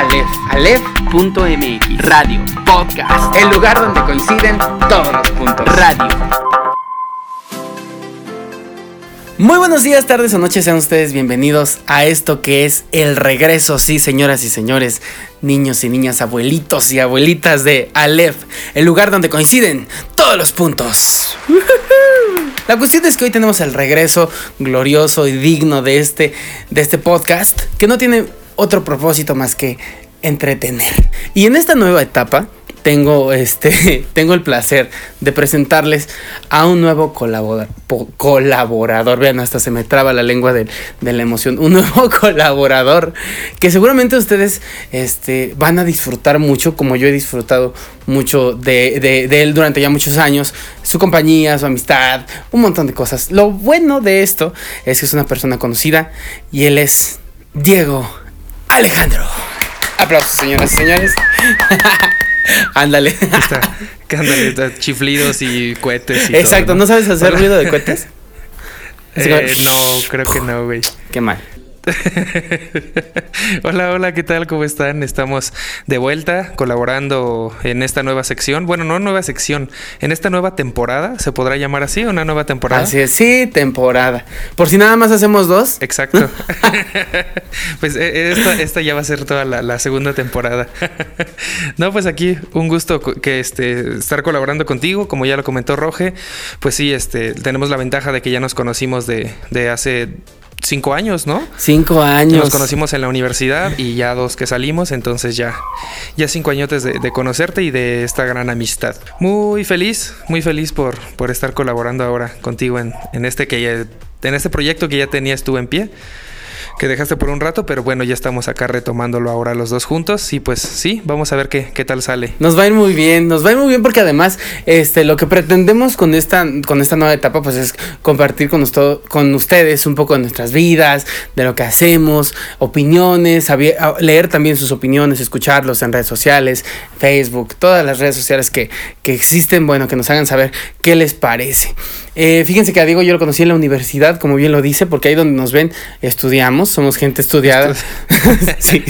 Aleph, Aleph.mx Radio, Podcast. El lugar donde coinciden todos los puntos. Radio. Muy buenos días, tardes o noches, sean ustedes bienvenidos a esto que es el regreso, sí, señoras y señores, niños y niñas, abuelitos y abuelitas de Aleph, el lugar donde coinciden todos los puntos. La cuestión es que hoy tenemos el regreso glorioso y digno de este, de este podcast, que no tiene otro propósito más que entretener. Y en esta nueva etapa, tengo este tengo el placer de presentarles a un nuevo colaborador, colaborador. Vean, hasta se me traba la lengua de, de, la emoción. Un nuevo colaborador que seguramente ustedes este, van a disfrutar mucho, como yo he disfrutado mucho de, de, de él durante ya muchos años. Su compañía, su amistad, un montón de cosas. Lo bueno de esto es que es una persona conocida y él es Diego Alejandro. Aplausos, señoras y señores. Ándale. Está, ándale, está chiflidos y cohetes. Y Exacto, todo, ¿no? ¿no sabes hacer ruido de cohetes? Eh, no, creo que no, güey. Qué mal. hola, hola, ¿qué tal? ¿Cómo están? Estamos de vuelta colaborando en esta nueva sección. Bueno, no nueva sección, en esta nueva temporada, ¿se podrá llamar así? ¿Una nueva temporada? Así es, sí, temporada. Por si nada más hacemos dos. Exacto. pues esta, esta, ya va a ser toda la, la segunda temporada. no, pues aquí un gusto que este, estar colaborando contigo, como ya lo comentó Roge. Pues sí, este, tenemos la ventaja de que ya nos conocimos de, de hace cinco años, ¿no? Cinco años. Nos conocimos en la universidad y ya dos que salimos, entonces ya, ya cinco añotes de, de, conocerte y de esta gran amistad. Muy feliz, muy feliz por, por estar colaborando ahora contigo en, en este que ya, en este proyecto que ya tenías tú en pie que dejaste por un rato, pero bueno, ya estamos acá retomándolo ahora los dos juntos y pues sí, vamos a ver qué, qué tal sale. Nos va a ir muy bien, nos va a ir muy bien porque además este, lo que pretendemos con esta, con esta nueva etapa pues es compartir con, con ustedes un poco de nuestras vidas, de lo que hacemos, opiniones, leer también sus opiniones, escucharlos en redes sociales, Facebook, todas las redes sociales que, que existen, bueno, que nos hagan saber qué les parece. Eh, fíjense que a Diego yo lo conocí en la universidad, como bien lo dice, porque ahí donde nos ven estudiamos, somos gente estudiada. sí,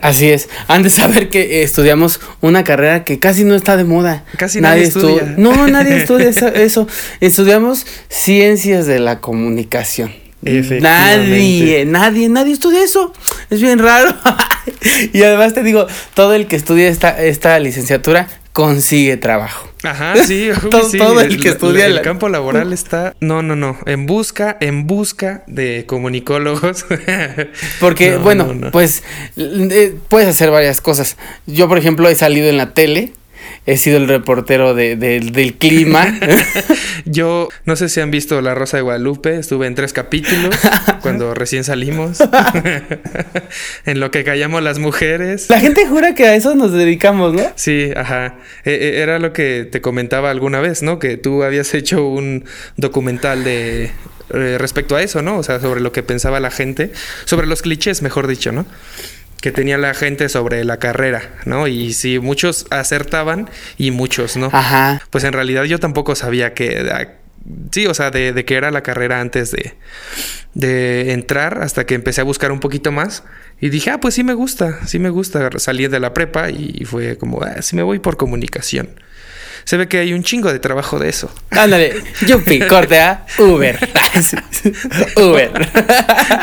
así es. Han de saber que eh, estudiamos una carrera que casi no está de moda. Casi nadie, nadie estudia. No, nadie estudia eso. Estudiamos ciencias de la comunicación. Nadie, nadie, nadie estudia eso. Es bien raro. y además te digo, todo el que estudia esta, esta licenciatura consigue trabajo. Ajá, sí, todo, sí. todo, el que estudia el, el campo laboral está, no, no, no, en busca, en busca de comunicólogos. Porque, no, bueno, no, no. pues eh, puedes hacer varias cosas. Yo, por ejemplo, he salido en la tele. He sido el reportero de, de, del clima. Yo no sé si han visto La Rosa de Guadalupe. Estuve en tres capítulos cuando recién salimos. en lo que callamos las mujeres. La gente jura que a eso nos dedicamos, ¿no? Sí, ajá. E era lo que te comentaba alguna vez, ¿no? Que tú habías hecho un documental de eh, respecto a eso, ¿no? O sea, sobre lo que pensaba la gente, sobre los clichés, mejor dicho, ¿no? Que tenía la gente sobre la carrera, ¿no? Y si muchos acertaban y muchos, ¿no? Ajá. Pues en realidad yo tampoco sabía que... Sí, o sea, de, de que era la carrera antes de, de entrar, hasta que empecé a buscar un poquito más. Y dije, ah, pues sí me gusta, sí me gusta. Salí de la prepa y fue como, ah, sí me voy por comunicación se ve que hay un chingo de trabajo de eso. Ándale, Yupi, corte a Uber. Uber.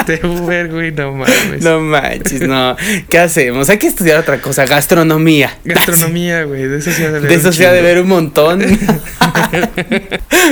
De Uber, güey, no mames. No manches, no. ¿Qué hacemos? Hay que estudiar otra cosa, gastronomía. Gastronomía, güey, de eso se ha de ver. De eso se ha de ver un montón.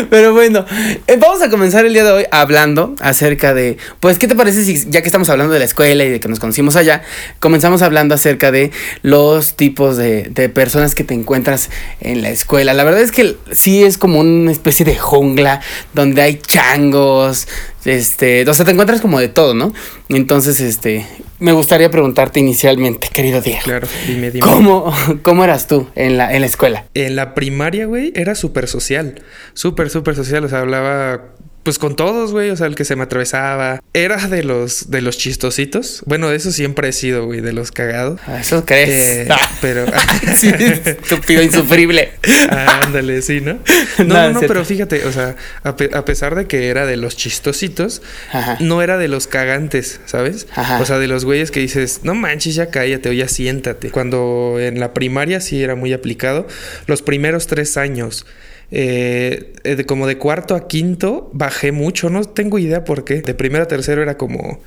Pero bueno, eh, vamos a comenzar el día de hoy hablando acerca de, pues, ¿qué te parece si ya que estamos hablando de la escuela y de que nos conocimos allá, comenzamos hablando acerca de los tipos de, de personas que te encuentras en la escuela? La verdad es que sí es como una especie de jungla donde hay changos, este, o sea, te encuentras como de todo, ¿no? Entonces, este, me gustaría preguntarte inicialmente, querido Diego. Claro, dime, dime. ¿Cómo, cómo eras tú en la, en la escuela? En la primaria, güey, era súper social, súper, súper social, o sea, hablaba pues con todos, güey, o sea, el que se me atravesaba. Era de los de los chistositos. Bueno, de eso siempre he sido, güey, de los cagados. Ah, Eso crees. Eh, Ah, pero sí, estúpido, insufrible. ándale, sí, ¿no? No, No, no, pero fíjate, o sea, a, pe- a pesar de que era de los chistositos, Ajá. no era de los cagantes, ¿sabes? Ajá. O sea, de los güeyes que dices, no manches, ya cállate o ya siéntate. Cuando en la primaria sí era muy aplicado, los primeros tres años. Eh, eh, de como de cuarto a quinto bajé mucho, no tengo idea por qué. De primero a tercero era como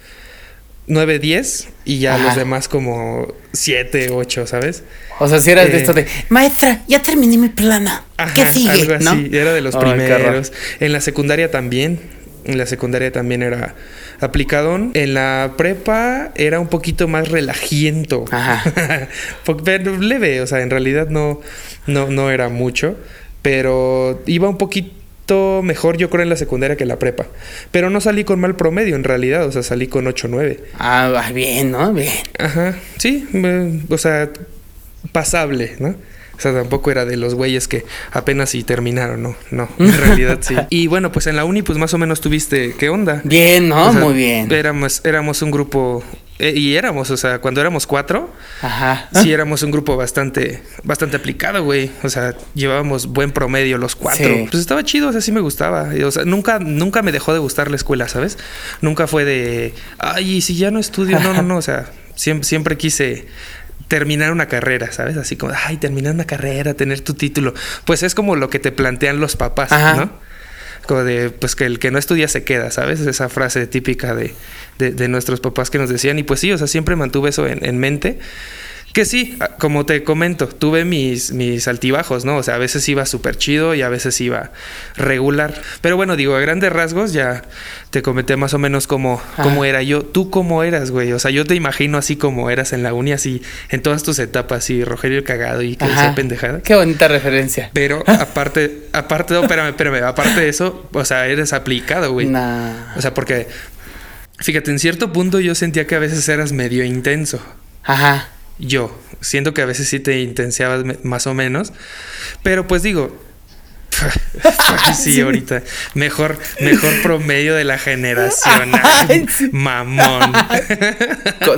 9, 10 y ya Ajá. los demás como 7, 8, ¿sabes? O sea, si eras de Eh, esto de, maestra, ya terminé mi plana. ¿Qué sigue? Algo así, ¿No? era de los primeros. En la secundaria también. En la secundaria también era aplicadón. En la prepa era un poquito más relajiento. Ajá. Pero leve, o sea, en realidad no, no, no era mucho. Pero iba un poquito mejor, yo creo, en la secundaria que en la prepa. Pero no salí con mal promedio, en realidad. O sea, salí con 8-9. Ah, va, bien, ¿no? Bien. Ajá, sí, eh, o sea, pasable, ¿no? O sea, tampoco era de los güeyes que apenas si terminaron, no, no, en realidad sí. Y bueno, pues en la uni, pues más o menos tuviste, ¿qué onda? Bien, ¿no? O sea, Muy bien. Éramos, éramos un grupo, y éramos, o sea, cuando éramos cuatro, Ajá. sí éramos un grupo bastante, bastante aplicado, güey. O sea, llevábamos buen promedio los cuatro. Sí. Pues estaba chido, o sea, sí me gustaba. O sea, nunca, nunca me dejó de gustar la escuela, ¿sabes? Nunca fue de, ay, si ya no estudio, no, no, no. O sea, siempre, siempre quise terminar una carrera, ¿sabes? Así como, ay, terminar una carrera, tener tu título. Pues es como lo que te plantean los papás, Ajá. ¿no? Como de, pues que el que no estudia se queda, ¿sabes? Esa frase típica de, de, de nuestros papás que nos decían. Y pues sí, o sea, siempre mantuve eso en, en mente. Que sí, a- como te comento, tuve mis, mis altibajos, ¿no? O sea, a veces iba súper chido y a veces iba regular. Pero bueno, digo, a grandes rasgos ya te comenté más o menos cómo, cómo era yo. ¿Tú cómo eras, güey? O sea, yo te imagino así como eras en la uni, así en todas tus etapas, así Rogelio el cagado y que Ajá. decía pendejada. Qué bonita referencia. Pero aparte, aparte, no, espérame, espérame, aparte de eso, o sea, eres aplicado, güey. Nah. O sea, porque, fíjate, en cierto punto yo sentía que a veces eras medio intenso. Ajá. Yo, siento que a veces sí te intensiabas me- más o menos. Pero pues digo, sí, ahorita, mejor, mejor promedio de la generación. Ay, sí. Mamón.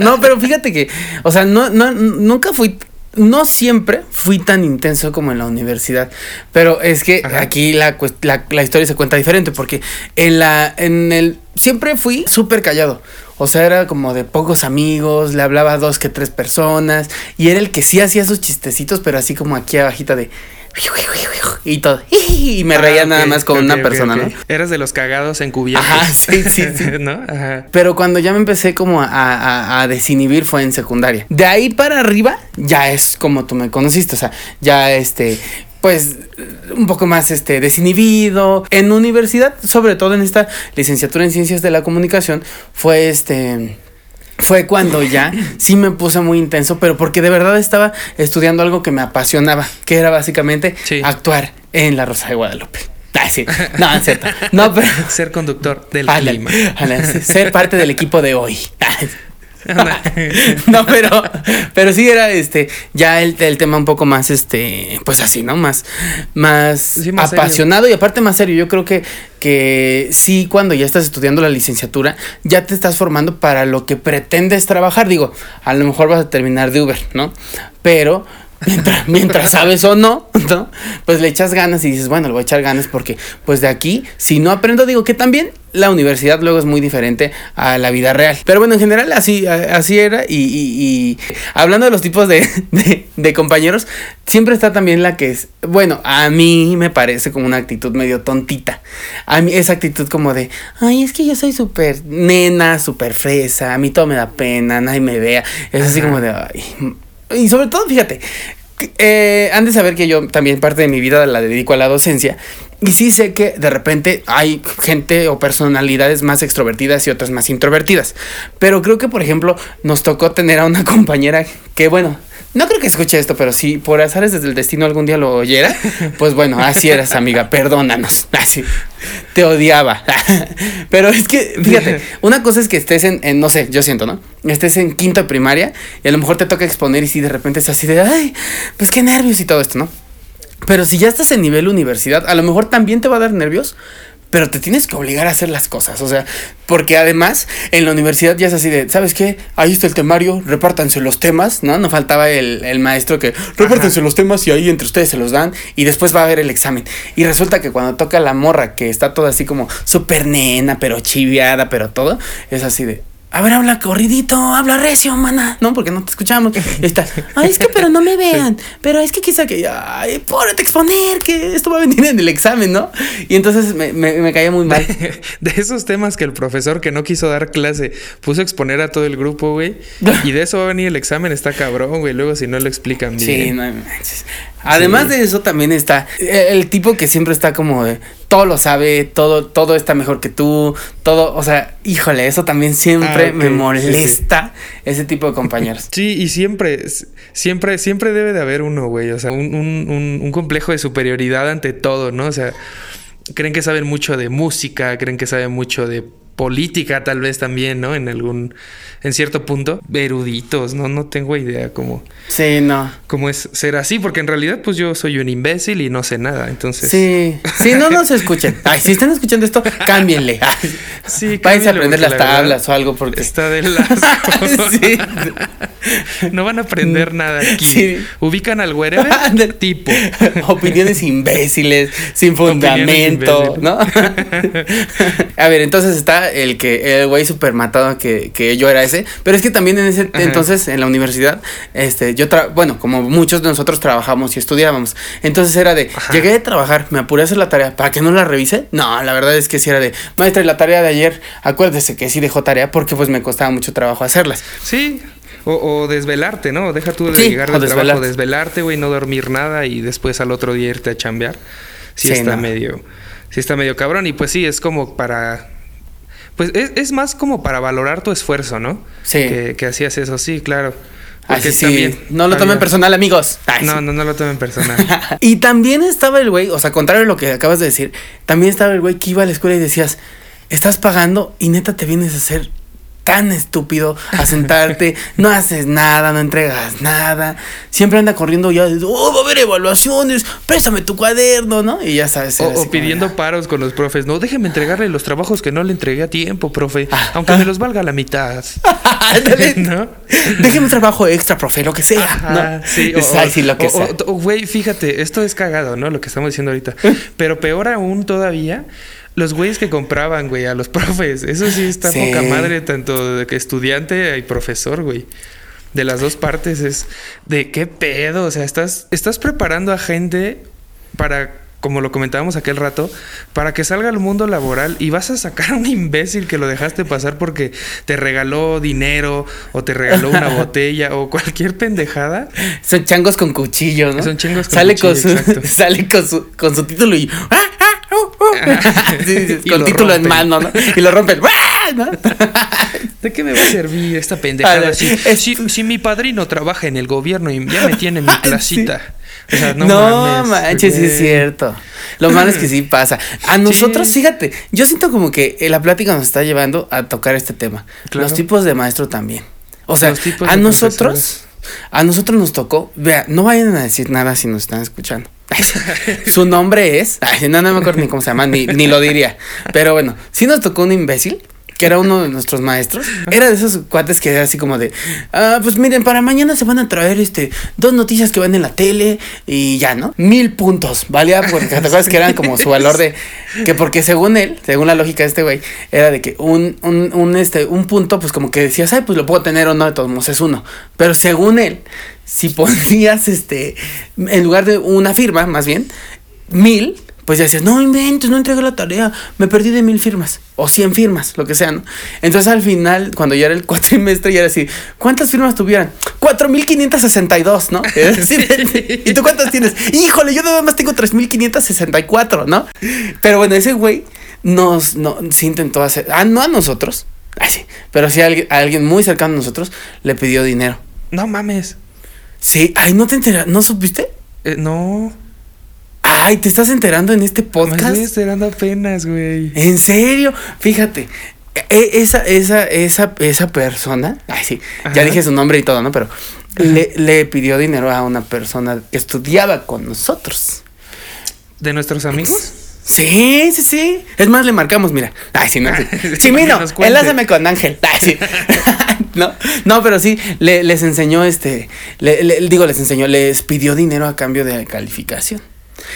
No, pero fíjate que, o sea, no, no, nunca fui, no siempre fui tan intenso como en la universidad, pero es que Ajá. aquí la, la, la historia se cuenta diferente, porque en la, en el, siempre fui súper callado. O sea, era como de pocos amigos, le hablaba a dos que tres personas, y era el que sí hacía sus chistecitos, pero así como aquí abajita de... Y todo. Y me reía Ah, nada ok, más con una persona. ¿no? Eras de los cagados encubiertos. Ajá, sí, sí, sí. ¿No? Ajá. Pero cuando ya me empecé como a, a- a desinhibir fue en secundaria. De ahí para arriba ya es como tú me conociste, o sea, ya este, pues un poco más este desinhibido. En universidad, sobre todo en esta licenciatura en ciencias de la comunicación, fue este fue cuando ya sí me puse muy intenso, pero porque de verdad estaba estudiando algo que me apasionaba, que era básicamente Sí. actuar en La Rosa de Guadalupe. Ah, sí. No, es cierto. No, pero Ser conductor del clima. ándale, ser parte del equipo de hoy. no, pero, pero sí era este, ya el, el tema un poco más, este, pues así, ¿no? Más, más, Sí, más serio. apasionado y aparte más serio. Yo creo que, que sí, cuando ya estás estudiando la licenciatura, ya te estás formando para lo que pretendes trabajar. Digo, a lo mejor vas a terminar de Uber, ¿no? Pero mientras, mientras sabes o no, ¿no? Pues le echas ganas y dices, bueno, le voy a echar ganas porque, pues de aquí, si no aprendo, digo que también la universidad luego es muy diferente a la vida real. Pero bueno, en general así, así era. Y, y- y hablando de los tipos de, de- de compañeros, siempre está también la que es, bueno, a mí me parece como una actitud medio tontita. A mí esa actitud como de, ay, es que yo soy súper nena, súper fresa, a mí todo me da pena, nadie me vea. Es así como de, ay. Y sobre todo, fíjate, eh, han de saber que yo también parte de mi vida la dedico a la docencia. Y sí sé que de repente hay gente o personalidades más extrovertidas y otras más introvertidas. Pero creo que, por ejemplo, nos tocó tener a una compañera que, bueno, no creo que escuche esto, pero si por azares desde el destino algún día lo oyera, pues bueno, así eras, amiga, perdónanos. Así, te odiaba. Pero es que, fíjate, una cosa es que estés en, en, no sé, yo siento, ¿no? Estés en quinto de primaria y a lo mejor te toca exponer y si de repente es así de, ay, pues qué nervios y todo esto, ¿no? Pero si ya estás en nivel universidad, a lo mejor también te va a dar nervios, pero te tienes que obligar a hacer las cosas, o sea, porque además en la universidad ya es así de, ¿sabes qué? Ahí está el temario, repártanse los temas, ¿no? No faltaba el, el maestro que repártanse los temas y ahí entre ustedes se los dan y después va a haber el examen. Y resulta que cuando toca la morra, que está toda así como súper nena, pero chiviada, pero todo, es así de, a ver, habla corridito, habla recio, mana. No, porque no te escuchamos. Y está, ay, es que pero no me vean. Pero es que quizá que, ay, pórate exponer, que esto va a venir en el examen, ¿no? Y entonces me, me, me caía muy mal. De, de esos temas que el profesor que no quiso dar clase puso a exponer a todo el grupo, güey. Y de eso va a venir el examen, está cabrón, güey. Luego si no lo explican bien. Sí, no manches. Además Sí. de eso también está el tipo que siempre está como de todo lo sabe, todo todo está mejor que tú, todo, o sea, híjole, eso también siempre Ah, me sí, sí. molesta ese tipo de compañeros. Sí, y siempre, siempre, siempre debe de haber uno, güey. O sea, un, un- un- un complejo de superioridad ante todo, ¿no? O sea, creen que saben mucho de música, creen que saben mucho de política, tal vez también, ¿no? En algún, en cierto punto, eruditos, ¿no? No tengo idea cómo, Sí, no. cómo es ser así, porque en realidad, pues yo soy un imbécil y no sé nada, entonces. Sí, sí, no, no se escuchen. Ay, si están escuchando esto, cámbienle. Ay, Sí, Váyanse a aprender las la verdad tablas o algo porque Está de asco. Sí. No van a aprender nada aquí. Sí. Ubican al wherever Ándale. tipo. Opiniones imbéciles, sin fundamento, ¿no? a ver, entonces está el que, el güey super matado que, que yo era ese, pero es que también en ese Ajá. entonces, en la universidad, este, yo, tra bueno, como muchos de nosotros trabajamos y estudiábamos, entonces era de, Ajá. llegué de trabajar, me apuré a hacer la tarea, ¿para que no la revise? No, la verdad es que sí era de, maestra, y la tarea de ayer, acuérdese que sí dejó tarea porque pues me costaba mucho trabajo hacerlas. Sí. O, o desvelarte, ¿no? Deja tú de Sí, llegar del trabajo, desvelarte. desvelarte, güey, no dormir nada y después al otro día irte a chambear. Sí, Sí, está no. medio, sí está medio cabrón. Y pues sí, es como para. Pues es, es más como para valorar tu esfuerzo, ¿no? Sí. Que, que hacías eso, sí, claro. Así sí, también no lo tomen había- personal, amigos. Ay, No, sí. no, no lo tomen personal. y también estaba el güey, o sea, contrario a lo que acabas de decir, también estaba el güey que iba a la escuela y decías, estás pagando y neta te vienes a hacer tan estúpido a sentarte, no haces nada, no entregas nada, siempre anda corriendo ya, oh, va a haber evaluaciones, préstame tu cuaderno, ¿no? Y ya sabes. O, o pidiendo "Ah". paros con los profes. No, déjeme entregarle los trabajos que no le entregué a tiempo, profe. Ah, aunque ah. me los valga la mitad. ¿No? Déjeme un trabajo extra, profe, lo que sea. Ajá, ¿no? sí, ay, sí, lo que Güey, fíjate, esto es cagado, ¿no? Lo que estamos diciendo ahorita. Pero peor aún todavía, los güeyes que compraban, güey, a los profes. Eso sí está Sí. poca madre, tanto de que estudiante y profesor, güey. De las dos partes es de qué pedo. O sea, estás, estás preparando a gente para, como lo comentábamos aquel rato, para que salga al mundo laboral y vas a sacar a un imbécil que lo dejaste pasar porque te regaló dinero o te regaló una botella o cualquier pendejada. Son changos con cuchillo, ¿no? Son changos con sale cuchillo, con su, exacto. Sale con su, con su título y. ¡ah, ah! Sí, sí, con lo título en mano, ¿no? Y lo rompen. ¿no? ¿De qué me va a servir esta pendejada? Si, es- si- si mi padrino trabaja en el gobierno y ya me tiene mi placita. O sea, no, No, mames, manches, sí es cierto. Lo malo es que sí pasa. A nosotros, fíjate, yo siento como que eh, la plática nos está llevando a tocar este tema. Claro. Los tipos de maestro también. O sea, a nosotros, a nosotros nos tocó, vea, no vayan a decir nada si nos están escuchando. Su nombre es, ay, no, no me acuerdo ni cómo se llama, ni, ni lo diría. Pero bueno, sí nos tocó un imbécil que era uno de nuestros maestros, era de esos cuates que era así como de, ah, pues miren, para mañana se van a traer este dos noticias que van en la tele y ya, ¿no? Mil puntos, ¿valía? Porque te acuerdas que eran como su valor de, que porque según él, según la lógica de este güey, era de que un, un, este, un punto, pues como que decías, ay, pues lo puedo tener o no, de todos modos es uno. Pero según él, si ponías, este, en lugar de una firma, más bien, mil, pues ya decías, no inventes, no entregué la tarea, me perdí de mil firmas, o cien firmas, lo que sea, ¿no? Entonces al final, cuando ya era el cuatrimestre, ya era así, ¿cuántas firmas tuvieran? Cuatro mil quinientas sesenta y dos, ¿no? Es decir, ¿Y tú cuántas tienes? Híjole, yo nada más tengo tres mil quinientas sesenta y cuatro, ¿no? Pero bueno, ese güey nos, no, sí intentó hacer, ah, no a nosotros, ay, sí, pero sí a alguien, a alguien muy cercano a nosotros le pidió dinero. No mames. Sí, ay, ¿no te enteras? ¿No supiste? Eh, no. Ay, ¿te estás enterando en este Me podcast? estoy esperando apenas, güey. ¿En serio? Fíjate, e- esa, esa, esa, esa persona, ay sí, Ajá. ya dije su nombre y todo, ¿no? Pero le, le pidió dinero a una persona que estudiaba con nosotros. ¿De nuestros amigos? Sí, sí, sí. Es más, le marcamos, mira. Ay, sí, no. Sí, sí mira, enlázame con Ángel. Ay, sí. no, no, pero sí, le- les enseñó este. le- le- digo, les enseñó, les pidió dinero a cambio de calificación.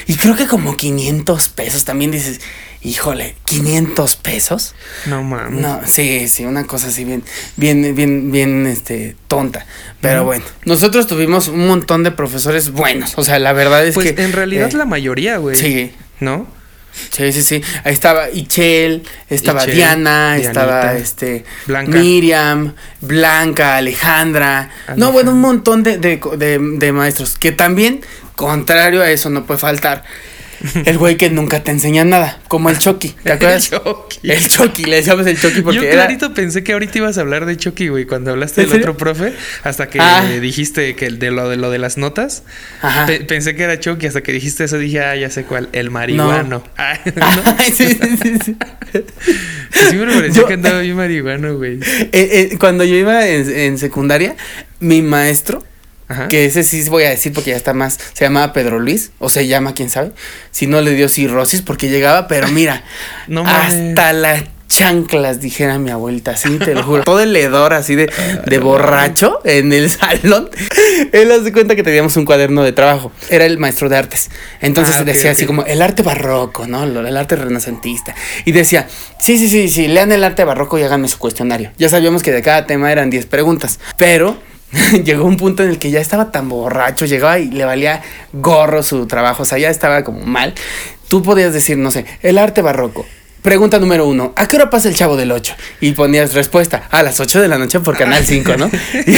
Y creo que como 500 pesos. También dices, híjole, 500 pesos. No mames. No, sí, sí, una cosa así bien, bien, bien, bien, este, tonta. Pero bueno, nosotros tuvimos un montón de profesores buenos. O sea, la verdad es Pues que. en realidad eh, la mayoría, güey. Sí, ¿No? Sí, sí, sí. Ahí estaba Ichel, estaba Ichel, Diana, estaba este. Blanca. Miriam, Blanca, Alejandra. No, bueno, un montón de, de, de- de maestros. Que también, contrario a eso, no puede faltar. El güey que nunca te enseña nada, como el Chucky, ¿te acuerdas? El Chucky. El Chucky, le decíamos el Chucky porque Yo era. clarito pensé que ahorita ibas a hablar de Chucky, güey, cuando hablaste ¿En del otro profe, hasta que Ah. dijiste que de lo de lo de las notas. Ajá. Pe- pensé que era Chucky, hasta que dijiste eso dije, ah, ya sé cuál, el marihuano. Ah, ¿no? Ay, sí, sí, sí, sí. Sí me pareció Yo- que andaba bien marihuano, güey. Eh, eh, cuando yo iba en, en secundaria, mi maestro, Ajá. que ese sí voy a decir porque ya está más, se llamaba Pedro Luis, o se llama, quién sabe, si no le dio cirrosis porque llegaba, pero mira, No hasta las chanclas, dijera mi abuelita, sí, te lo juro. Todo el hedor así de, de borracho en el salón. Él hace cuenta que teníamos un cuaderno de trabajo. Era el maestro de artes. Entonces Ah, decía así como el arte barroco, ¿no? El arte renacentista. Y decía, sí, sí, sí, sí, lean el arte barroco y háganme su cuestionario. Ya sabíamos que de cada tema eran 10 preguntas. Pero llegó un punto en el que ya estaba tan borracho, llegaba y le valía gorro su trabajo, o sea, ya estaba como mal. Tú podías decir, no sé, el arte barroco. Pregunta número uno, ¿a qué hora pasa el chavo del 8? Y ponías respuesta, a las 8 de la noche por Canal 5, ¿no? y,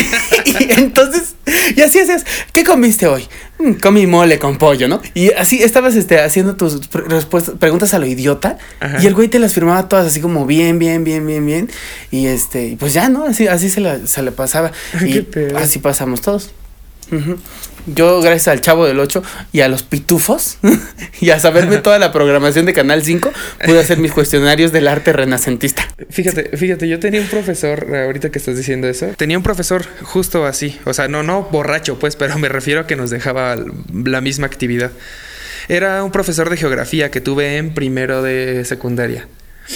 y entonces, y así hacías, ¿qué comiste hoy? "Mm, comí mole con pollo, ¿no? Y así estabas este, haciendo tus pre- respuestas, preguntas a lo idiota, Ajá. y el güey te las firmaba todas así como bien, bien, bien, bien, bien. Y este, y pues ya, ¿no? Así, así se, la- se le pasaba. Y así pasamos todos. Ujú. Yo, gracias al Chavo del 8 y a los pitufos y a saberme toda la programación de Canal 5, pude hacer mis cuestionarios del arte renacentista. Fíjate, fíjate, yo tenía un profesor, ahorita que estás diciendo eso, tenía un profesor justo así, o sea, no, no borracho, pues, pero me refiero a que nos dejaba la misma actividad. Era un profesor de geografía que tuve en primero de secundaria.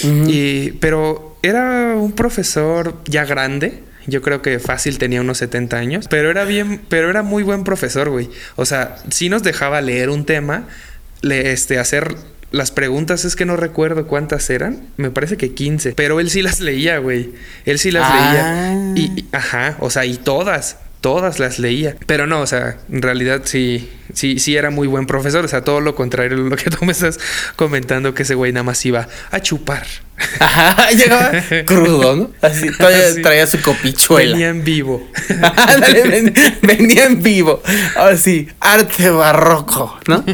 Y, pero era un profesor ya grande. Yo creo que fácil tenía unos 70 años. Pero era bien, pero era muy buen profesor, güey. O sea, sí nos dejaba leer un tema, le, este, hacer las preguntas, es que no recuerdo cuántas eran. Me parece que 15. Pero él sí las leía, güey. Él sí las Ah. leía. Y, y- ajá, o sea, y todas. Todas las leía. Pero no, o sea, en realidad sí, sí, sí era muy buen profesor. O sea, todo lo contrario a lo que tú me estás comentando, que ese güey nada más iba a chupar. Ajá, llegaba crudo, ¿no? Así, todavía Sí. traía su copichuela. Venía en vivo. Ándale, ven- venía en vivo. Así, arte barroco, ¿no?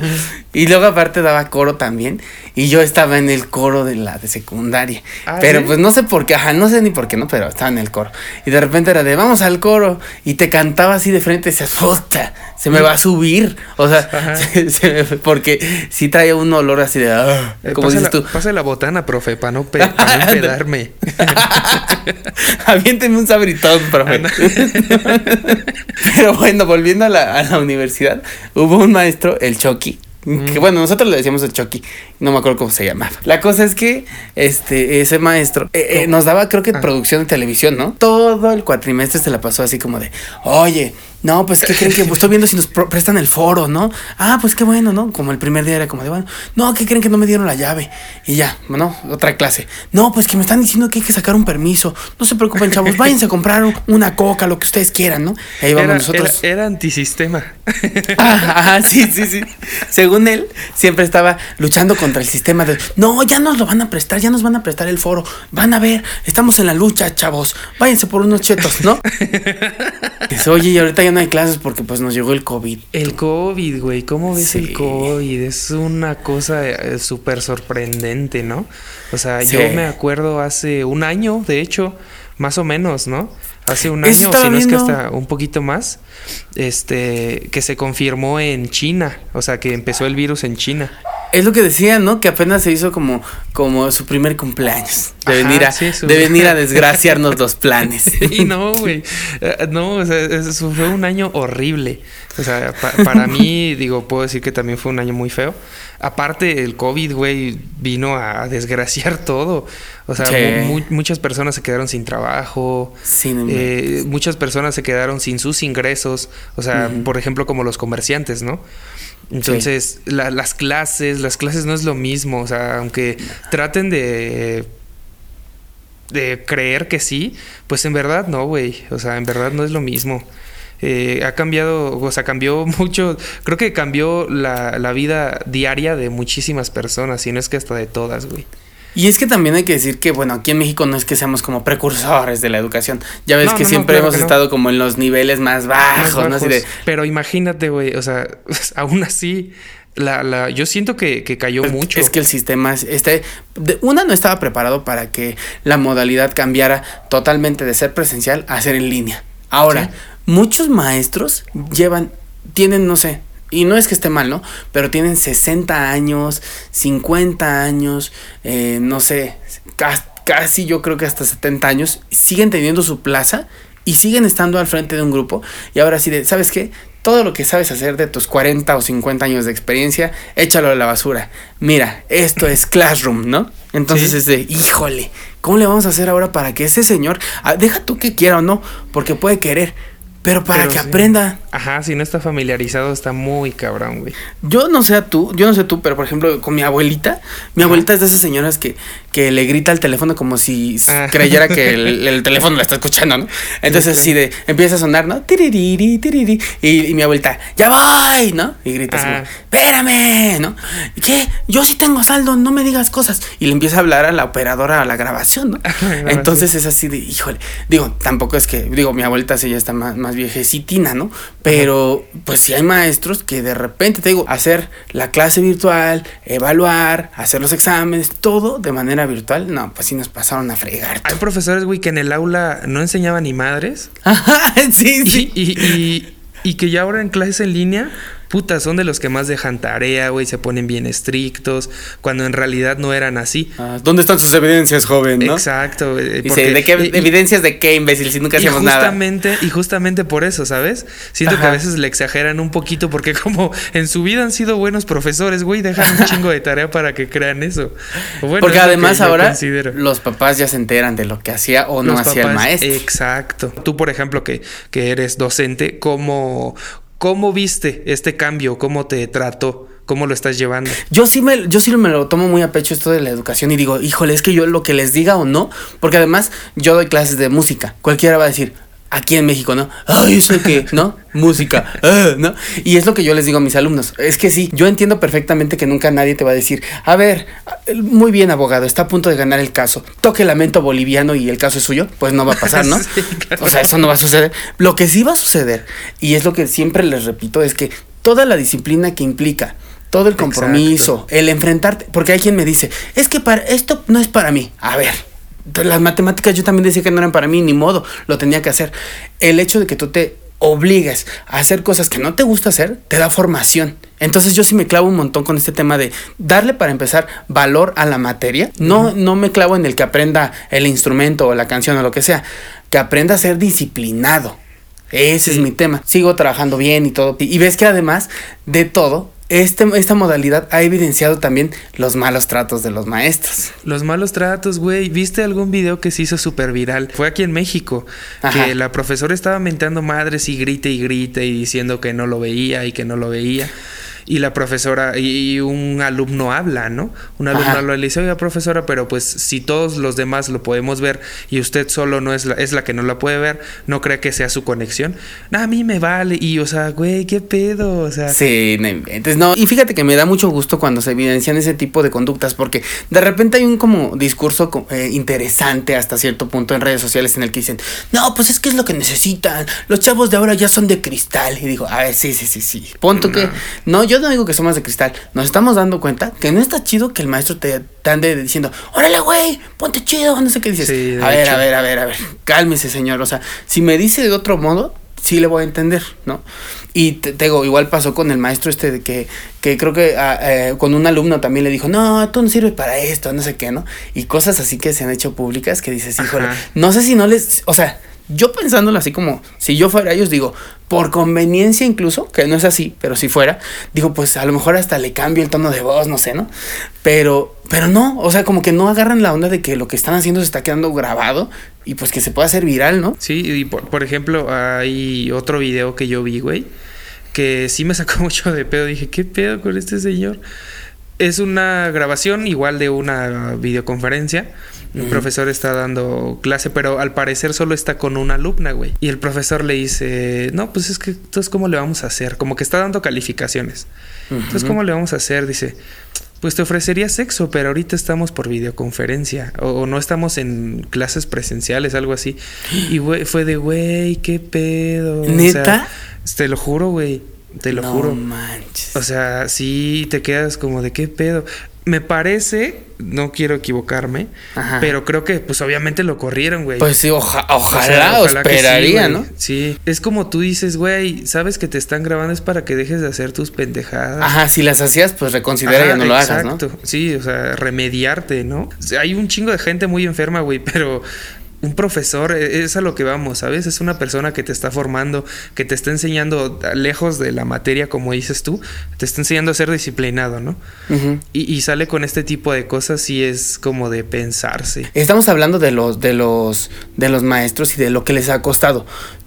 Y luego aparte daba coro también. Y yo estaba en el coro de la de secundaria. Ah, pero ¿sí? pues no sé por qué, ajá, no sé ni por qué, ¿no? Pero estaba en el coro. Y de repente era de, vamos al coro. Y te cantaba así de frente y decías, puta, se me va a subir. O sea, Ajá. se- se me- porque sí traía un olor así de, ah, Eh, como dices la, tú. pasa la botana, profe, para no, pe- pa no empedarme. Aviénteme un sabritón, profe. Pero bueno, volviendo a la, a la universidad, hubo un maestro, el Chucky. Que bueno, nosotros le decíamos el Chucky, no me acuerdo cómo se llamaba. La cosa es que este ese maestro eh, eh, nos daba, creo que Ah. producción de televisión, ¿no? Todo el cuatrimestre se la pasó así como de, oye, no, pues ¿qué creen que estoy viendo si nos prestan el foro, ¿no? Ah, pues qué bueno, ¿no? Como el primer día era como de, bueno, no, ¿qué creen que no me dieron la llave? Y ya, bueno, otra clase. No, pues que me están diciendo que hay que sacar un permiso. No se preocupen, chavos, váyanse a comprar un- una coca, lo que ustedes quieran, ¿no? Y ahí vamos Era, nosotros. era- era antisistema. Ajá, ajá, sí, sí, sí. Según él, siempre estaba luchando contra el sistema de, no, ya nos lo van a prestar, ya nos van a prestar el foro. Van a ver, estamos en la lucha, chavos. Váyanse por unos chetos, ¿no? Dice, oye, y ahorita ya no hay clases porque pues nos llegó el COVID. El COVID, güey, ¿cómo ves Sí. el COVID? Es una cosa eh, súper sorprendente, ¿no? O sea, Sí. yo me acuerdo hace un año, de hecho, más o menos, ¿no? Hace un año, si no es que hasta un poquito más, este, que se confirmó en China, o sea, que empezó el virus en China. Es lo que decían, ¿no? Que apenas se hizo como, como su primer cumpleaños. de Ajá, venir a, sí, de venir a desgraciarnos los planes. Y no, güey. Eh, No, o sea, eso fue un año horrible. O sea, pa- para mí, digo, puedo decir que también fue un año muy feo. Aparte, el COVID, güey, vino a desgraciar todo. O sea, Sí. mu- mu- muchas personas se quedaron sin trabajo. Sí, no Eh, muchas personas se quedaron sin sus ingresos. O sea, por ejemplo, como los comerciantes, ¿no? Entonces, la- las clases, las clases no es lo mismo. O sea, aunque traten de de creer que sí, pues en verdad no, güey. O sea, en verdad no es lo mismo. Eh, ha cambiado, o sea, cambió mucho. Creo que cambió la, la vida diaria de muchísimas personas, y no es que hasta de todas, güey. Y es que también hay que decir que, bueno, aquí en México no es que seamos como precursores de la educación. Ya ves No, que no, no, siempre claro hemos que estado como en los niveles más bajos, ¿no? Así bajos. de, Pero imagínate, güey, o sea, aún así, la, la, yo siento que, que cayó mucho. Es que el sistema, es- este, de- una no estaba preparado para que la modalidad cambiara totalmente de ser presencial a ser en línea. Ahora, Sí. Muchos maestros llevan, tienen, no sé, y no es que esté mal, ¿no? Pero tienen 60 años, 50 años, eh, no sé, ca- casi yo creo que hasta 70 años, siguen teniendo su plaza y siguen estando al frente de un grupo. Y ahora sí, de, ¿sabes qué? Todo lo que sabes hacer de tus 40 o 50 años de experiencia, échalo a la basura. Mira, esto es Classroom, ¿no? Entonces Sí. es de, híjole, ¿cómo le vamos a hacer ahora para que ese señor, ah, deja tú que quiera o no, porque puede querer, pero para Pero que sí. aprenda? Ajá, si no está familiarizado, está muy cabrón, güey. Yo no sé a tú, yo no sé tú, pero por ejemplo con mi abuelita, mi abuelita es de esas señoras que, que le grita al teléfono como si Ah. creyera que el, el teléfono la está escuchando, ¿no? Entonces así de, empieza a sonar, ¿no? Tiririri, tiriri, y, y mi abuelita, ya voy, ¿no? Y grita así, espérame, ¿no? ¿Qué? Yo sí tengo saldo, no me digas cosas. Y le empieza a hablar a la operadora a la grabación, ¿no? Entonces es así de, híjole, digo, tampoco es que, digo, mi abuelita sí ya está más, más viejecitina, ¿no? Pero pues sí hay maestros que de repente, te digo, hacer la clase virtual, evaluar, hacer los exámenes, todo de manera virtual, no, pues sí nos pasaron a fregar. Hay profesores, güey, que en el aula no enseñaban ni madres. Ajá, sí, Y, sí. y, y, y que ya ahora en clases en línea, puta, son de los que más dejan tarea, güey, se ponen bien estrictos, cuando en realidad no eran así. Ah, ¿Dónde están sus evidencias, joven, no? Exacto. porque- ¿de qué y- evidencias de qué, imbécil, si nunca nada? justamente, y justamente por eso, ¿sabes? Siento que a veces le exageran un poquito porque como en su vida han sido buenos profesores, güey, dejan un chingo de tarea para que crean eso. Bueno, Porque es además ahora considero. los papás ya se enteran de lo que hacía o no Los hacía el papás, maestro. Exacto. Tú, por ejemplo, que, que eres docente, ¿cómo, ¿cómo viste este cambio? ¿Cómo te trató? ¿Cómo lo estás llevando? Yo sí, me, yo sí me lo tomo muy a pecho esto de la educación y digo, híjole, es que yo lo que les diga o no, porque además yo doy clases de música. Cualquiera va a decir, aquí en México, ¿no? Ay, eso que, ¿no? Música, ah, ¿no? Y es lo que yo les digo a mis alumnos. Es que sí, yo entiendo perfectamente que nunca nadie te va a decir, a ver, muy bien, abogado, está a punto de ganar el caso. Toque lamento boliviano y el caso es suyo. Pues no va a pasar, ¿no? Sí, claro. O sea, eso no va a suceder. Lo que sí va a suceder, y es lo que siempre les repito, es que toda la disciplina que implica, todo el compromiso, el enfrentarte, porque hay quien me dice, es que para esto no es para mí. A ver, las matemáticas yo también decía que no eran para mí, ni modo, lo tenía que hacer. El hecho de que tú te obligues a hacer cosas que no te gusta hacer, te da formación. Entonces yo sí me clavo un montón con este tema de darle para empezar valor a la materia. No, no me clavo en el que aprenda el instrumento o la canción o lo que sea, que aprenda a ser disciplinado. Ese es mi tema. Sigo trabajando bien y todo. Y ves que además de todo, este, esta modalidad ha evidenciado también los malos tratos de los maestros. Los malos tratos, güey. ¿Viste algún video que se hizo súper viral? Fue aquí en México. Ajá. Que la profesora estaba mentando madres y grite y grite y diciendo que no lo veía y que no lo veía. Y la profesora y un alumno habla, ¿no? Un alumno Ajá. habla y le dice, oiga, profesora, pero pues si todos los demás lo podemos ver y usted solo no es la, es la que no la puede ver, ¿no cree que sea su conexión? No, a mí me vale. Y, o sea, güey, ¿qué pedo? O sea, Sí, no inventes, no. Y fíjate que me da mucho gusto cuando se evidencian ese tipo de conductas, porque de repente hay un como discurso eh, interesante hasta cierto punto en redes sociales en el que dicen, no, pues es que es lo que necesitan, los chavos de ahora ya son de cristal. Y digo, a ver, sí, sí, sí, sí. Punto que, no, yo no digo que somos de cristal, nos estamos dando cuenta que no está chido que el maestro te, te ande diciendo, órale, güey, ponte chido, no sé qué dices. Sí, a ver, hecho. a ver, a ver, a ver, cálmese, señor. O sea, si me dice de otro modo, sí le voy a entender, ¿no? Y te, te digo, igual pasó con el maestro este de que, que creo que ah, eh, con un alumno también le dijo, no, tú no sirves para esto, no sé qué, ¿no? Y cosas así que se han hecho públicas que dices, híjole, Ajá. no sé si no les, o sea, yo pensándolo así como, si yo fuera ellos, digo, por conveniencia incluso, que no es así, pero si fuera, digo, pues a lo mejor hasta le cambio el tono de voz, no sé, ¿no? Pero, pero no, o sea, como que no agarran la onda de que lo que están haciendo se está quedando grabado y pues que se pueda hacer viral, ¿no? Sí, y por, por ejemplo, hay otro video que yo vi, güey, que sí me sacó mucho de pedo. Dije, ¿qué pedo con este señor? Es una grabación igual de una videoconferencia. Un Ujú. profesor está dando clase, pero al parecer solo está con una alumna, güey. Y el profesor le dice, no, pues es que entonces cómo le vamos a hacer. Como que está dando calificaciones. Entonces. ¿cómo le vamos a hacer? Dice, pues te ofrecería sexo, pero ahorita estamos por videoconferencia. O, o no estamos en clases presenciales, algo así. Y güey, fue de, güey, qué pedo. O sea, ¿Neta? te lo juro, güey. Te lo no juro. manches. O sea, sí te quedas como de qué pedo. Me parece, no quiero equivocarme, Ajá. pero creo que pues obviamente lo corrieron, güey. Pues sí, oja- O ojalá, sea, o ojalá sí, esperaría. ¿no? Sí, es como tú dices, güey, sabes que te están grabando es para que dejes de hacer tus pendejadas. Ajá, si las hacías, pues reconsidera y ya no lo hagas, ¿no? exacto. Sí, o sea, remediarte, ¿no? O sea, hay un chingo de gente muy enferma, güey, pero un profesor eh, es a lo que vamos, ¿sabes? Es una persona que te está formando, que te está enseñando lejos de la materia, como dices tú, te está enseñando a ser disciplinado, ¿no? Y, y sale con este tipo de cosas y es como de pensarse. Estamos hablando de los, de los, de los maestros y de lo que les ha costado.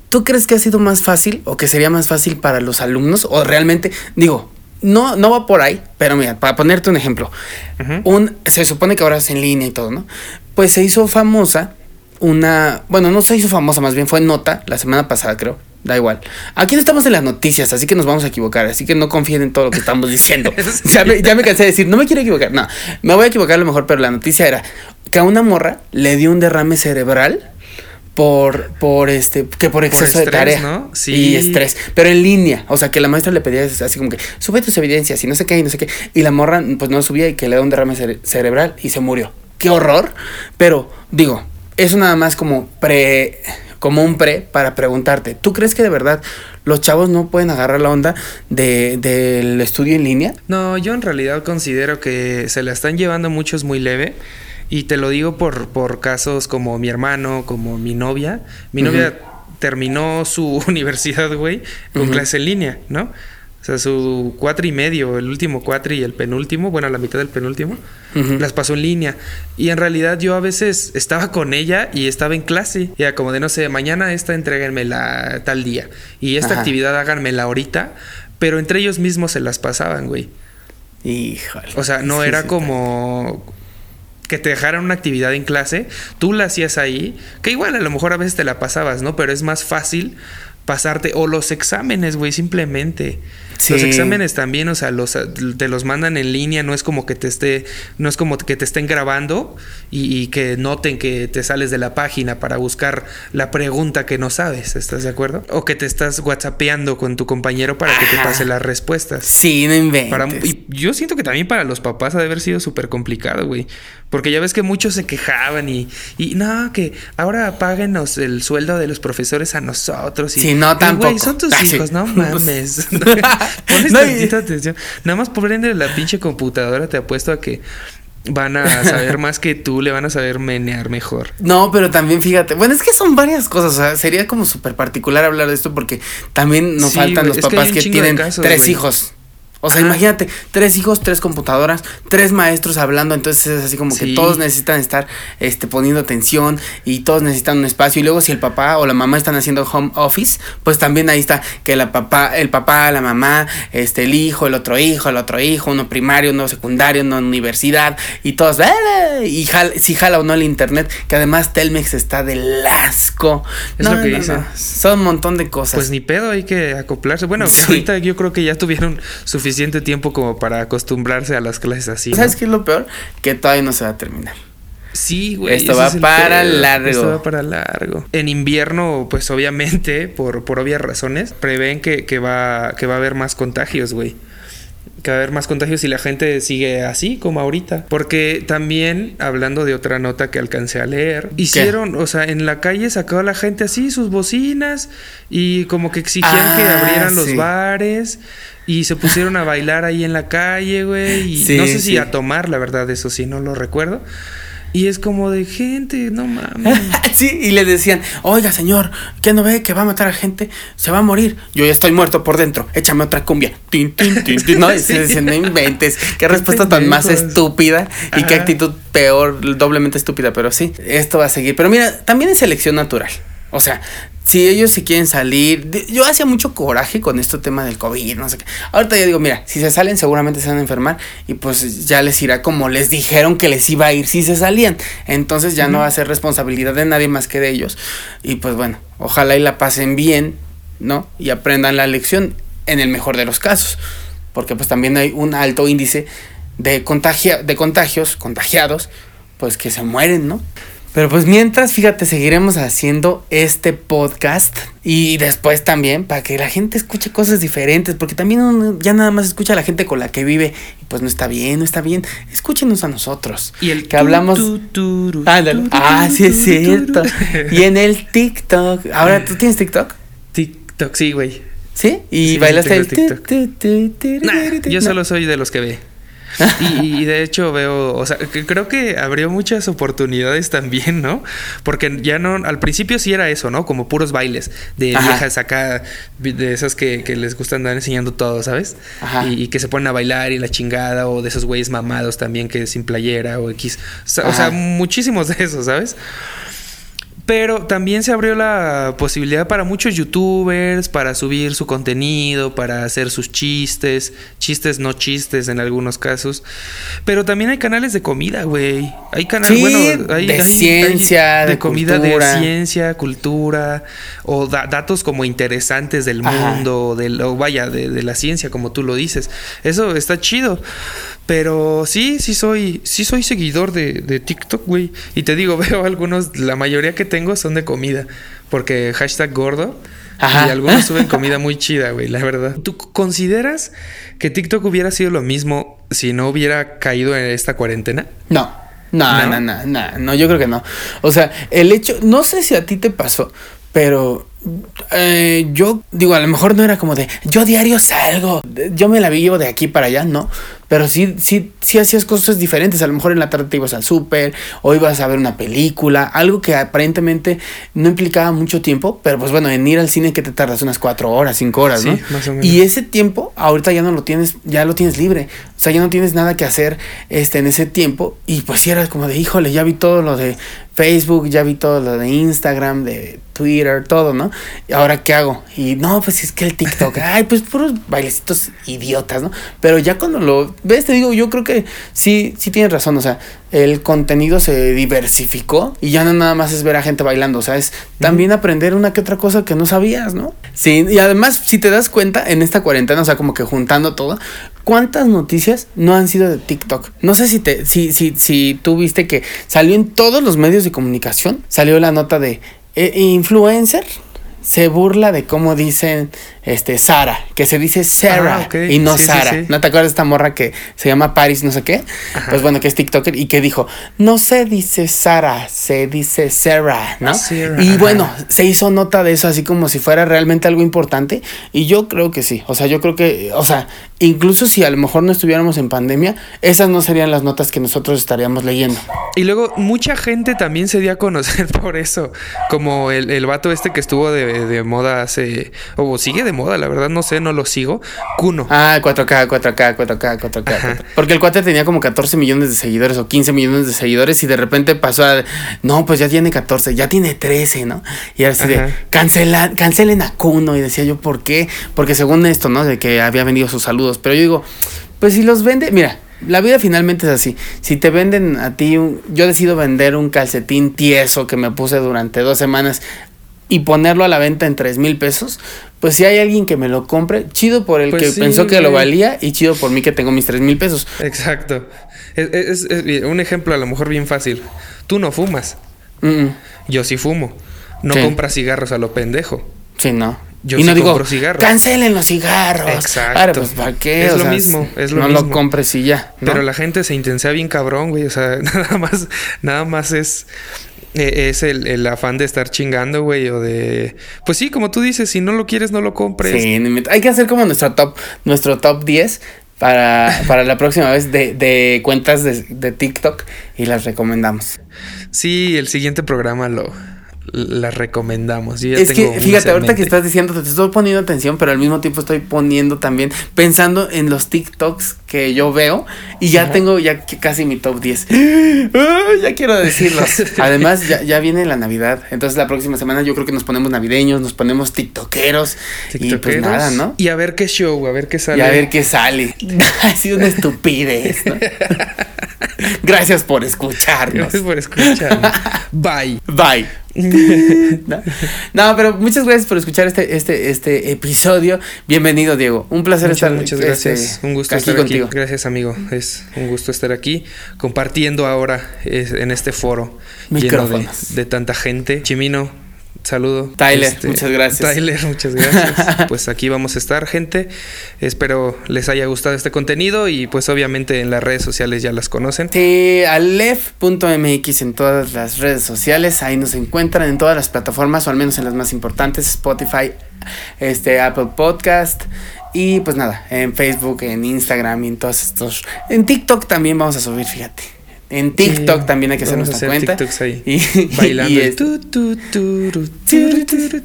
¿Tú crees que ha sido más fácil o que sería más fácil para los alumnos? O realmente, digo, no, no va por ahí, pero mira, para ponerte un ejemplo, un, se supone que ahora es en línea y todo, ¿no? Pues se hizo famosa una, bueno, no se hizo famosa, más bien fue nota la semana pasada, creo. Da igual. Aquí no estamos en las noticias, así que nos vamos a equivocar. Así que no confíen en todo lo que estamos diciendo. ya, me, ya me cansé de decir, no me quiero equivocar. No, me voy a equivocar a lo mejor, pero la noticia era que a una morra le dio un derrame cerebral por, por este, que por exceso de estrés, tarea. ¿no? Sí. Y estrés. Pero en línea. O sea, que la maestra le pedía así como que, sube tus evidencias y no sé qué y no sé qué. Y la morra, pues no subía y que le dio un derrame cere- cerebral y se murió. Qué horror. Pero, digo, eso nada más como pre, como un pre para preguntarte, ¿tú crees que de verdad los chavos no pueden agarrar la onda de, del estudio en línea? No, yo en realidad considero que se la están llevando muchos muy leve. Y te lo digo por, por casos como mi hermano, como mi novia. Mi novia terminó su universidad, güey, con clase en línea, ¿no? O sea, su cuatro y medio, el último cuatro y el penúltimo, bueno, la mitad del penúltimo, las pasó en línea. Y en realidad yo a veces estaba con ella y estaba en clase. Y era como de, no sé, mañana esta entréguenmela tal día. Y esta Ajá. actividad háganmela ahorita. Pero entre ellos mismos se las pasaban, güey. Híjole. O sea, no Sí, era sí, como que te dejaran una actividad en clase, tú la hacías ahí, que igual a lo mejor a veces te la pasabas, ¿no? Pero es más fácil pasarte o los exámenes, güey, simplemente. Los exámenes también, o sea, los te los mandan en línea, no es como que te esté no es como que te estén grabando y, y que noten que te sales de la página para buscar la pregunta que no sabes, ¿estás de acuerdo? O que te estás whatsappeando con tu compañero para que te pase las respuestas. Sí, no inventes. Para, y yo siento que también para los papás ha de haber sido súper complicado, güey. Porque ya ves que muchos se quejaban y, y no, que ahora páguenos el sueldo de los profesores a nosotros. Y, Sí, no, tampoco. Güey, son tus Ah, sí. hijos, no mames. Pones No, tantita atención. Nada más por prender la pinche computadora, te apuesto a que van a saber más que tú, le van a saber menear mejor. No, pero también fíjate, bueno, es que son varias cosas, o sea, sería como súper particular hablar de esto porque también nos Sí, faltan los que papás que, tienen casos, tres hijos. O sea, imagínate, tres hijos, tres computadoras, tres maestros hablando, entonces es así como que todos necesitan estar este, poniendo atención y todos necesitan un espacio. Y luego si el papá o la mamá están haciendo home office, pues también ahí está que la papá, el papá, la mamá, este, el hijo, el otro hijo, el otro hijo, uno primario, uno secundario, uno universidad, y todos, y jala, si jala o no el internet, que además Telmex está del asco. Es lo que dicen. Son un montón de cosas. Pues ni pedo, hay que acoplarse. Bueno, Sí. ahorita yo creo que ya tuvieron suficiente tiempo como para acostumbrarse a las clases así. ¿no? ¿Sabes qué es lo peor? Que todavía no se va a terminar. Sí, güey. Esto va es para largo. Esto va para largo. En invierno, pues obviamente, por, por obvias razones, prevén que, que va, que va a haber más contagios, güey. que va a haber más contagios si la gente sigue así como ahorita. Porque también, hablando de otra nota que alcancé a leer, hicieron, o sea, en la calle sacó a la gente así sus bocinas y como que exigían que Ah, abrieran los bares. Y se pusieron a bailar ahí en la calle, güey. Y Sí, no sé si sí. a tomar, la verdad, eso sí, no lo recuerdo. Y es como de gente, no mames. Sí, y le decían, oiga señor, ¿qué no ve que va a matar a gente? Se va a morir. Yo ya estoy muerto por dentro. Échame otra cumbia. Tin, tin, tin, tin. No, y se no inventes. Qué respuesta tan más estúpida y qué actitud peor, doblemente estúpida. Pero sí, esto va a seguir. Pero mira, también es selección natural. O sea, si ellos se quieren salir, yo hacía mucho coraje con este tema del COVID, no sé qué. Ahorita ya digo, mira, si se salen seguramente se van a enfermar y pues ya les irá como les dijeron que les iba a ir si se salían. Entonces ya no va a ser responsabilidad de nadie más que de ellos. Y pues bueno, ojalá y la pasen bien, ¿no? Y aprendan la lección en el mejor de los casos. Porque pues también hay un alto índice de, contagia de contagios, contagiados, pues que se mueren, ¿no? Pero pues mientras, fíjate, seguiremos haciendo este podcast y después también para que la gente escuche cosas diferentes, porque también uno ya nada más escucha a la gente con la que vive y pues no está bien, no está bien. Escúchenos a nosotros. Y el que hablamos... tu, tu, tu, Ándale. tu, Ah, sí es cierto. Y en el TikTok. Ahora, ¿tú tienes TikTok? TikTok, sí, güey. ¿Sí? Y Sí, bailaste el... TikTok. Nah, yo solo soy de los que ve. Y, y de hecho veo, o sea, que creo que abrió muchas oportunidades también, ¿no? Porque ya no, al principio sí era eso, ¿no? Como puros bailes de Ajá. viejas acá, de esas que, que les gusta andar enseñando todo, ¿sabes? Ajá. Y, y que se ponen a bailar y la chingada, o de esos güeyes mamados también que sin playera o X. O sea, o sea, muchísimos de esos, ¿sabes? Pero también se abrió la posibilidad para muchos youtubers para subir su contenido, para hacer sus chistes, chistes no chistes en algunos casos. Pero también hay canales de comida, güey. Hay canales, Sí, bueno, hay, de hay- ciencia, hay de comida, cultura. de ciencia, cultura, o da- datos como interesantes del Ajá. mundo, o del, o vaya, de, de la ciencia, como tú lo dices. Eso está chido. Pero sí, sí soy, sí soy seguidor de, de TikTok, güey. Y te digo, veo algunos, la mayoría que tengo son de comida. Porque hashtag gordo. Ajá. Y algunos suben comida muy chida, güey, la verdad. ¿Tú consideras que TikTok hubiera sido lo mismo si no hubiera caído en esta cuarentena? No. No, ¿No? no, no, no, yo creo que no. O sea, el hecho, no sé si a ti te pasó, pero eh, yo digo, a lo mejor no era como de, yo diario salgo, yo me la vivo de aquí para allá, no. Pero sí, sí, sí hacías cosas diferentes. A lo mejor en la tarde te ibas al súper o ibas a ver una película, algo que aparentemente no implicaba mucho tiempo, pero pues bueno, en ir al cine que te tardas unas cuatro horas, cinco horas, Sí, ¿no? más o menos. Y ese tiempo ahorita ya no lo tienes, ya lo tienes libre. O sea, ya no tienes nada que hacer este en ese tiempo y pues sí eras como de, híjole, ya vi todo lo de Facebook, ya vi todo lo de Instagram, de Twitter, todo, ¿no? ¿Y ahora qué hago? Y no, pues es que el TikTok, ay, pues puros bailecitos idiotas, ¿no? Pero ya cuando lo ves, te digo, yo creo que sí, sí tienes razón, o sea, el contenido se diversificó y ya no nada más es ver a gente bailando, o sea, es también aprender una que otra cosa que no sabías, ¿no? Sí, y además, si te das cuenta, en esta cuarentena, o sea, como que juntando todo, ¿cuántas noticias no han sido de TikTok? No sé si te, si, si, si tú viste que salió en todos los medios de comunicación, salió la nota de eh, influencer se burla de cómo dicen este Sara, que se dice Sarah Ah, y no Sí, Sara. sí. ¿No te acuerdas de esta morra que se llama Paris no sé qué? Ajá. Pues bueno, que es TikToker y que dijo, "No se dice Sara, se dice Sarah", ¿no? Sarah, y bueno, se hizo nota de eso así como si fuera realmente algo importante y yo creo que sí. O sea, yo creo que, o sea, incluso si a lo mejor no estuviéramos en pandemia, esas no serían las notas que nosotros estaríamos leyendo. Y luego mucha gente también se dio a conocer por eso. Como el, el vato este que estuvo de, de moda hace... O sigue de moda, la verdad no sé, no lo sigo. Kuno. Ah, 4K, 4K, 4K, 4K. Ajá. Porque el cuate tenía como 14 millones de seguidores o 15 millones de seguidores y de repente pasó a, no, pues ya tiene 14, ya tiene 13, ¿no? Y era así de, cancela, cancelen a Kuno. Y decía yo, ¿por qué? Porque según esto, ¿no? De que había vendido sus saludos. Pero yo digo, pues si los vende, mira. La vida finalmente es así. Si te venden a ti, un- yo decido vender un calcetín tieso que me puse durante dos semanas y ponerlo a la venta en tres mil pesos, pues si hay alguien que me lo compre, chido por el Pues que sí, pensó que lo valía y chido por mí que tengo mis tres mil pesos. Exacto. Es, es- es un ejemplo a lo mejor bien fácil. Tú no fumas. Mm, mm. Yo sí fumo. No Sí. compras cigarros a lo pendejo. Sí, no. yo y no sí digo, compro cigarros. cancelen los cigarros. Exacto. Ahora, pues, ¿para qué? Es O lo sea, mismo, es lo no mismo. lo compres y ya. ¿no? Pero la gente se intensea bien cabrón, güey. O sea, nada más, nada más es, eh, es el, el afán de estar chingando, güey. O de. Pues sí, como tú dices, si no lo quieres, no lo compres. Sí, hay que hacer como nuestro top, nuestro top 10 para, para la próxima vez de, de cuentas de, de TikTok y las recomendamos. Sí, el siguiente programa lo las recomendamos. Yo ya Es que, tengo fíjate, ahorita que estás diciendo, te estoy poniendo atención, pero al mismo tiempo estoy poniendo también, pensando en los TikToks que yo veo y ya tengo ya que casi mi top 10. ¡Ah! ya quiero decirlos. Además, ya, ya viene la Navidad, entonces la próxima semana yo creo que nos ponemos navideños, nos ponemos TikTokeros, y pues nada, ¿no? Y a ver qué show, a ver qué sale. Y a ver qué sale. ha sido una estupidez, ¿no? Gracias por escucharnos. Gracias por escuchar. Bye. Bye. no, No, pero muchas gracias por escuchar este, este, este episodio. Bienvenido, Diego. Un placer Muchas, estar muchas este, gracias. un gusto aquí estar contigo. Gracias, amigo. Es un gusto estar aquí compartiendo ahora es- en este foro lleno de, tanta gente. Chimino, saludo. Este, Tyler, muchas gracias. Tyler, muchas gracias. pues aquí vamos a estar, gente. Espero les haya gustado este contenido y pues obviamente en las redes sociales ya las conocen. Sí, alef.mx en todas las redes sociales. Ahí nos encuentran en todas las plataformas, o al menos en las más importantes: Spotify, este, Apple Podcast. Y pues nada, en Facebook, en Instagram y en todos estos. En TikTok también vamos a subir, fíjate. En TikTok Sí, también hay que hacer nuestra hacer cuenta. TikToks ahí. Y, Bailando. y es-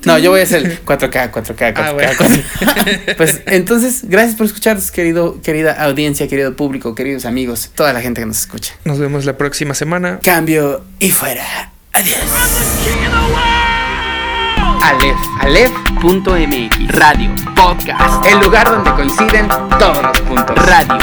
No, yo voy a hacer el 4K, 4K, 4K. Ah, bueno. 4K. Pues entonces, gracias por escucharnos, querido, querida audiencia, querido público, queridos amigos, toda la gente que nos escucha. Nos vemos la próxima semana. Cambio y fuera. Adiós. Aleph, Aleph.mx Radio Podcast. El lugar donde coinciden todos los puntos. Radio